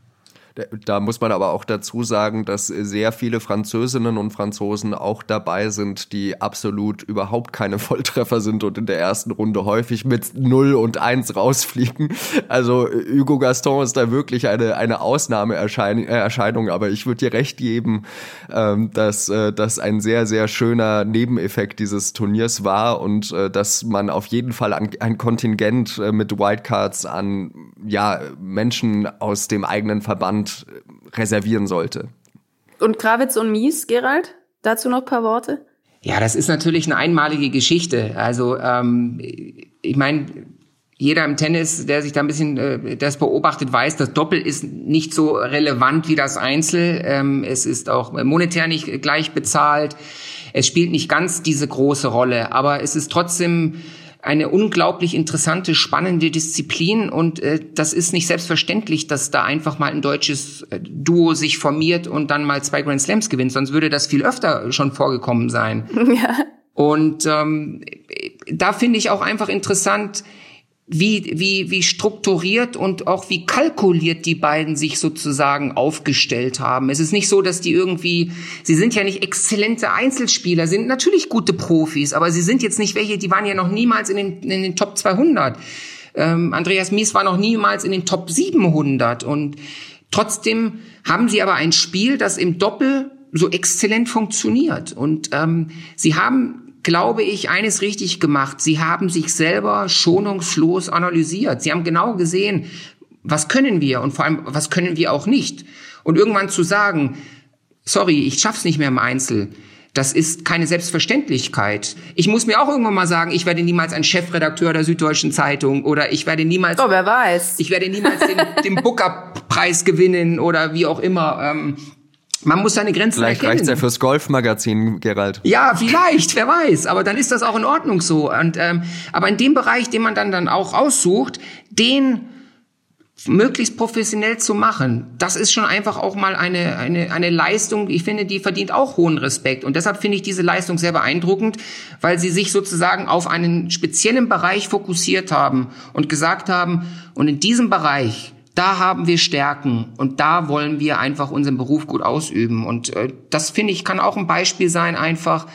Da muss man aber auch dazu sagen, dass sehr viele Französinnen und Franzosen auch dabei sind, die absolut überhaupt keine Volltreffer sind und in der ersten Runde häufig mit 0 und 1 rausfliegen. Also Hugo Gaston ist da wirklich eine, eine Ausnahmeerscheinung, aber ich würde dir recht geben, ähm, dass äh, das ein sehr, sehr schöner Nebeneffekt dieses Turniers war und äh, dass man auf jeden Fall ein Kontingent äh, mit Wildcards an ja, Menschen aus dem eigenen Verband Abend reservieren sollte. Und Krawitz und Mies, Gerald? Dazu noch ein paar Worte? Ja, das ist natürlich eine einmalige Geschichte. Also ähm, ich meine, jeder im Tennis, der sich da ein bisschen äh, das beobachtet, weiß, das Doppel ist nicht so relevant wie das Einzel. Ähm, es ist auch monetär nicht gleich bezahlt. Es spielt nicht ganz diese große Rolle, aber es ist trotzdem eine unglaublich interessante, spannende Disziplin und äh, das ist nicht selbstverständlich, dass da einfach mal ein deutsches äh, Duo sich formiert und dann mal zwei Grand Slams gewinnt, sonst würde das viel öfter schon vorgekommen sein. Ja. Und ähm, da finde ich auch einfach interessant, wie, wie, wie strukturiert und auch wie kalkuliert die beiden sich sozusagen aufgestellt haben. Es ist nicht so, dass die irgendwie, sie sind ja nicht exzellente Einzelspieler, sind natürlich gute Profis, aber sie sind jetzt nicht welche, die waren ja noch niemals in den, in den Top 200. Ähm, Andreas Mies war noch niemals in den Top 700 und trotzdem haben sie aber ein Spiel, das im Doppel so exzellent funktioniert und ähm, sie haben glaube ich, eines richtig gemacht. Sie haben sich selber schonungslos analysiert. Sie haben genau gesehen, was können wir und vor allem, was können wir auch nicht. Und irgendwann zu sagen, sorry, ich schaff's nicht mehr im Einzel. Das ist keine Selbstverständlichkeit. Ich muss mir auch irgendwann mal sagen, ich werde niemals ein Chefredakteur der Süddeutschen Zeitung oder ich werde niemals. Oh, wer weiß. Ich werde niemals den, den Booker-Preis gewinnen oder wie auch immer. Ähm, man muss seine Grenzen Vielleicht erkennen. reicht's ja fürs Golfmagazin, Gerald. Ja, vielleicht, wer weiß. Aber dann ist das auch in Ordnung so. Und, ähm, aber in dem Bereich, den man dann, dann auch aussucht, den möglichst professionell zu machen, das ist schon einfach auch mal eine, eine, eine Leistung, ich finde, die verdient auch hohen Respekt. Und deshalb finde ich diese Leistung sehr beeindruckend, weil sie sich sozusagen auf einen speziellen Bereich fokussiert haben und gesagt haben, und in diesem Bereich, da haben wir Stärken und da wollen wir einfach unseren Beruf gut ausüben. Und äh, das finde ich kann auch ein Beispiel sein, einfach,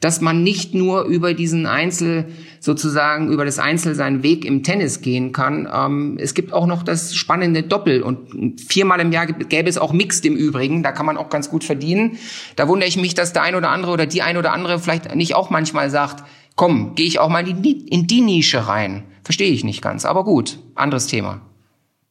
dass man nicht nur über diesen Einzel sozusagen über das Einzel seinen Weg im Tennis gehen kann. Ähm, es gibt auch noch das spannende Doppel und viermal im Jahr gäbe es auch Mixed im Übrigen. Da kann man auch ganz gut verdienen. Da wundere ich mich, dass der ein oder andere oder die ein oder andere vielleicht nicht auch manchmal sagt, komm, gehe ich auch mal in die, in die Nische rein. Verstehe ich nicht ganz, aber gut, anderes Thema.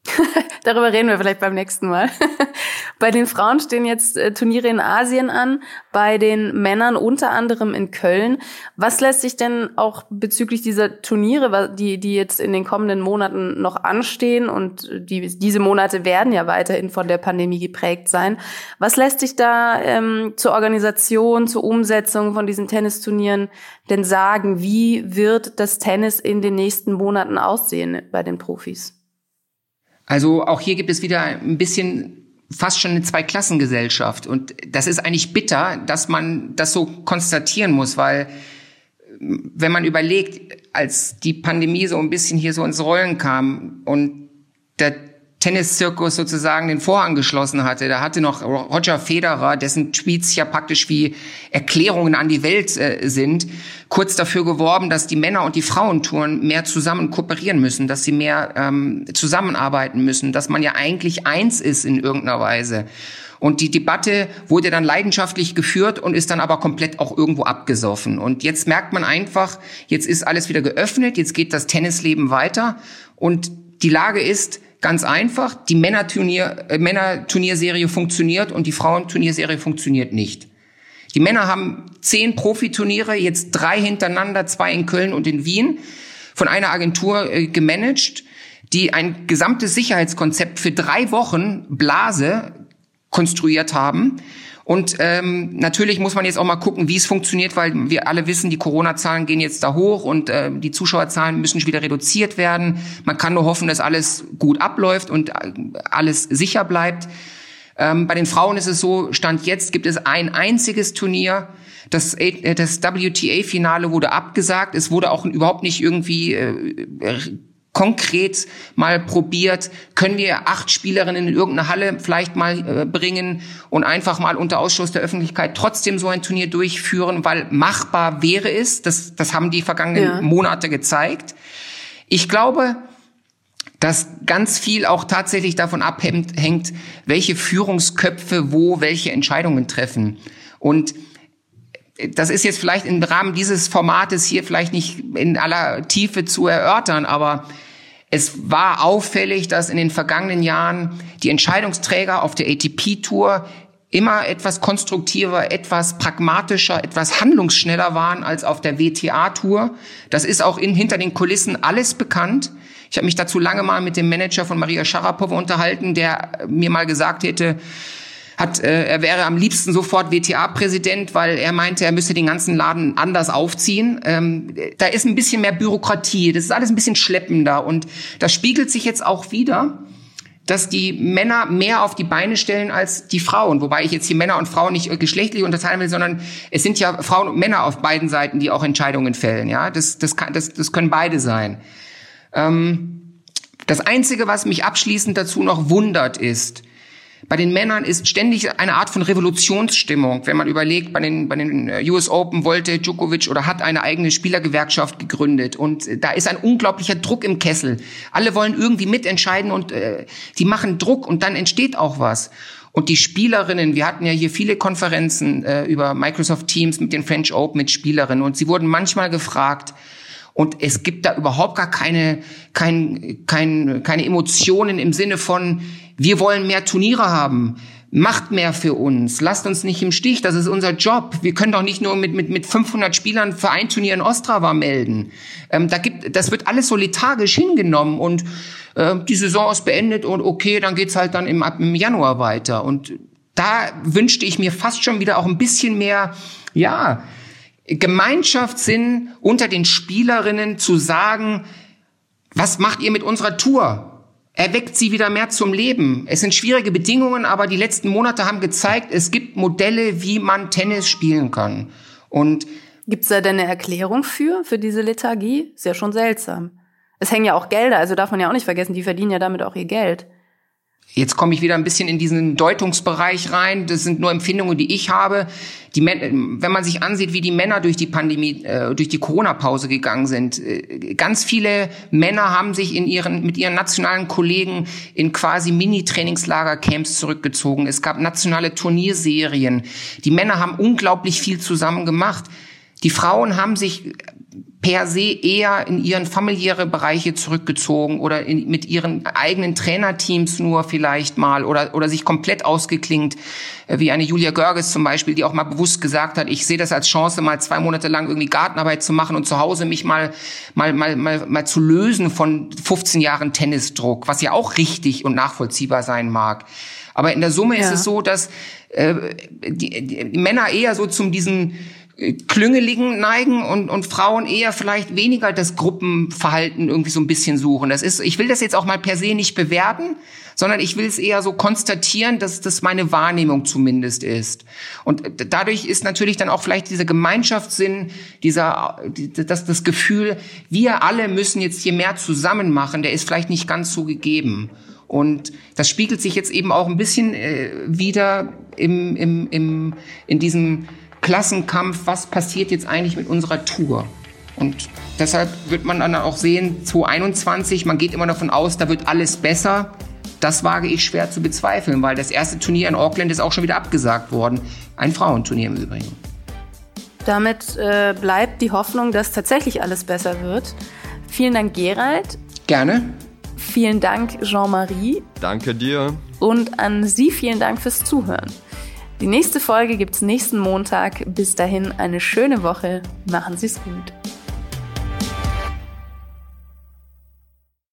Darüber reden wir vielleicht beim nächsten Mal. bei den Frauen stehen jetzt äh, Turniere in Asien an, bei den Männern unter anderem in Köln. Was lässt sich denn auch bezüglich dieser Turniere, die, die jetzt in den kommenden Monaten noch anstehen und die, diese Monate werden ja weiterhin von der Pandemie geprägt sein, was lässt sich da ähm, zur Organisation, zur Umsetzung von diesen Tennisturnieren denn sagen? Wie wird das Tennis in den nächsten Monaten aussehen bei den Profis? Also auch hier gibt es wieder ein bisschen fast schon eine Zweiklassengesellschaft. Und das ist eigentlich bitter, dass man das so konstatieren muss, weil wenn man überlegt, als die Pandemie so ein bisschen hier so ins Rollen kam und der Tenniszirkus sozusagen den Vorhang geschlossen hatte. Da hatte noch Roger Federer, dessen Tweets ja praktisch wie Erklärungen an die Welt äh, sind, kurz dafür geworben, dass die Männer- und die Frauentouren mehr zusammen kooperieren müssen, dass sie mehr ähm, zusammenarbeiten müssen, dass man ja eigentlich eins ist in irgendeiner Weise. Und die Debatte wurde dann leidenschaftlich geführt und ist dann aber komplett auch irgendwo abgesoffen. Und jetzt merkt man einfach, jetzt ist alles wieder geöffnet, jetzt geht das Tennisleben weiter und die Lage ist, Ganz einfach, die äh, Männerturnierserie funktioniert und die Frauenturnierserie funktioniert nicht. Die Männer haben zehn Profiturniere, jetzt drei hintereinander, zwei in Köln und in Wien, von einer Agentur äh, gemanagt, die ein gesamtes Sicherheitskonzept für drei Wochen Blase konstruiert haben und ähm, natürlich muss man jetzt auch mal gucken, wie es funktioniert, weil wir alle wissen, die Corona-Zahlen gehen jetzt da hoch und äh, die Zuschauerzahlen müssen wieder reduziert werden. Man kann nur hoffen, dass alles gut abläuft und äh, alles sicher bleibt. Ähm, bei den Frauen ist es so, Stand jetzt gibt es ein einziges Turnier. Das, äh, das WTA-Finale wurde abgesagt. Es wurde auch überhaupt nicht irgendwie äh, konkret mal probiert, können wir acht Spielerinnen in irgendeine Halle vielleicht mal äh, bringen und einfach mal unter Ausschluss der Öffentlichkeit trotzdem so ein Turnier durchführen, weil machbar wäre es. Das, das haben die vergangenen ja. Monate gezeigt. Ich glaube, dass ganz viel auch tatsächlich davon abhängt, welche Führungsköpfe wo welche Entscheidungen treffen. Und das ist jetzt vielleicht im Rahmen dieses Formates hier vielleicht nicht in aller Tiefe zu erörtern, aber es war auffällig, dass in den vergangenen Jahren die Entscheidungsträger auf der ATP-Tour immer etwas konstruktiver, etwas pragmatischer, etwas handlungsschneller waren als auf der WTA-Tour. Das ist auch in, hinter den Kulissen alles bekannt. Ich habe mich dazu lange mal mit dem Manager von Maria Sharapova unterhalten, der mir mal gesagt hätte, hat, äh, er wäre am liebsten sofort WTA-Präsident, weil er meinte, er müsse den ganzen Laden anders aufziehen. Ähm, da ist ein bisschen mehr Bürokratie, das ist alles ein bisschen schleppender und das spiegelt sich jetzt auch wieder dass die Männer mehr auf die Beine stellen als die Frauen. Wobei ich jetzt hier Männer und Frauen nicht geschlechtlich unterteilen will, sondern es sind ja Frauen und Männer auf beiden Seiten, die auch Entscheidungen fällen. Ja, das, das, kann, das, das können beide sein. Ähm, das Einzige, was mich abschließend dazu noch wundert, ist, bei den Männern ist ständig eine Art von Revolutionsstimmung. Wenn man überlegt, bei den, bei den äh, US Open wollte Djokovic oder hat eine eigene Spielergewerkschaft gegründet. Und äh, da ist ein unglaublicher Druck im Kessel. Alle wollen irgendwie mitentscheiden und äh, die machen Druck und dann entsteht auch was. Und die Spielerinnen, wir hatten ja hier viele Konferenzen äh, über Microsoft Teams mit den French Open mit Spielerinnen und sie wurden manchmal gefragt, und es gibt da überhaupt gar keine, kein, kein, keine Emotionen im Sinne von, wir wollen mehr Turniere haben. Macht mehr für uns. Lasst uns nicht im Stich. Das ist unser Job. Wir können doch nicht nur mit, mit, mit 500 Spielern für ein Turnier in Ostrava melden. Ähm, da gibt, das wird alles so lethargisch hingenommen und äh, die Saison ist beendet und okay, dann geht's halt dann im, im Januar weiter. Und da wünschte ich mir fast schon wieder auch ein bisschen mehr, ja, Gemeinschaftssinn unter den Spielerinnen zu sagen, was macht ihr mit unserer Tour? Erweckt sie wieder mehr zum Leben. Es sind schwierige Bedingungen, aber die letzten Monate haben gezeigt, es gibt Modelle, wie man Tennis spielen kann. Und Gibt's da denn eine Erklärung für, für diese Lethargie? Ist ja schon seltsam. Es hängen ja auch Gelder, also darf man ja auch nicht vergessen, die verdienen ja damit auch ihr Geld. Jetzt komme ich wieder ein bisschen in diesen Deutungsbereich rein. Das sind nur Empfindungen, die ich habe. Die, wenn man sich ansieht, wie die Männer durch die Pandemie, äh, durch die Corona-Pause gegangen sind, äh, ganz viele Männer haben sich in ihren, mit ihren nationalen Kollegen in quasi Mini-Trainingslager-Camps zurückgezogen. Es gab nationale Turnierserien. Die Männer haben unglaublich viel zusammen gemacht. Die Frauen haben sich per se eher in ihren familiäre Bereiche zurückgezogen oder in, mit ihren eigenen Trainerteams nur vielleicht mal oder, oder sich komplett ausgeklingt, äh, wie eine Julia Görges zum Beispiel, die auch mal bewusst gesagt hat, ich sehe das als Chance, mal zwei Monate lang irgendwie Gartenarbeit zu machen und zu Hause mich mal, mal, mal, mal, mal zu lösen von 15 Jahren Tennisdruck, was ja auch richtig und nachvollziehbar sein mag. Aber in der Summe ja. ist es so, dass äh, die, die Männer eher so zum diesen Klüngeligen neigen und, und Frauen eher vielleicht weniger das Gruppenverhalten irgendwie so ein bisschen suchen. Das ist, ich will das jetzt auch mal per se nicht bewerten, sondern ich will es eher so konstatieren, dass das meine Wahrnehmung zumindest ist. Und dadurch ist natürlich dann auch vielleicht dieser Gemeinschaftssinn, dieser, das, das Gefühl, wir alle müssen jetzt hier mehr zusammen machen, der ist vielleicht nicht ganz so gegeben. Und das spiegelt sich jetzt eben auch ein bisschen äh, wieder im, im, im, in diesem Klassenkampf, was passiert jetzt eigentlich mit unserer Tour? Und deshalb wird man dann auch sehen, 2021, man geht immer davon aus, da wird alles besser. Das wage ich schwer zu bezweifeln, weil das erste Turnier in Auckland ist auch schon wieder abgesagt worden. Ein Frauenturnier im Übrigen. Damit äh, bleibt die Hoffnung, dass tatsächlich alles besser wird. Vielen Dank, Gerald. Gerne. Vielen Dank, Jean-Marie. Danke dir. Und an Sie vielen Dank fürs Zuhören. Die nächste Folge gibt es nächsten Montag. Bis dahin eine schöne Woche. Machen Sie es gut.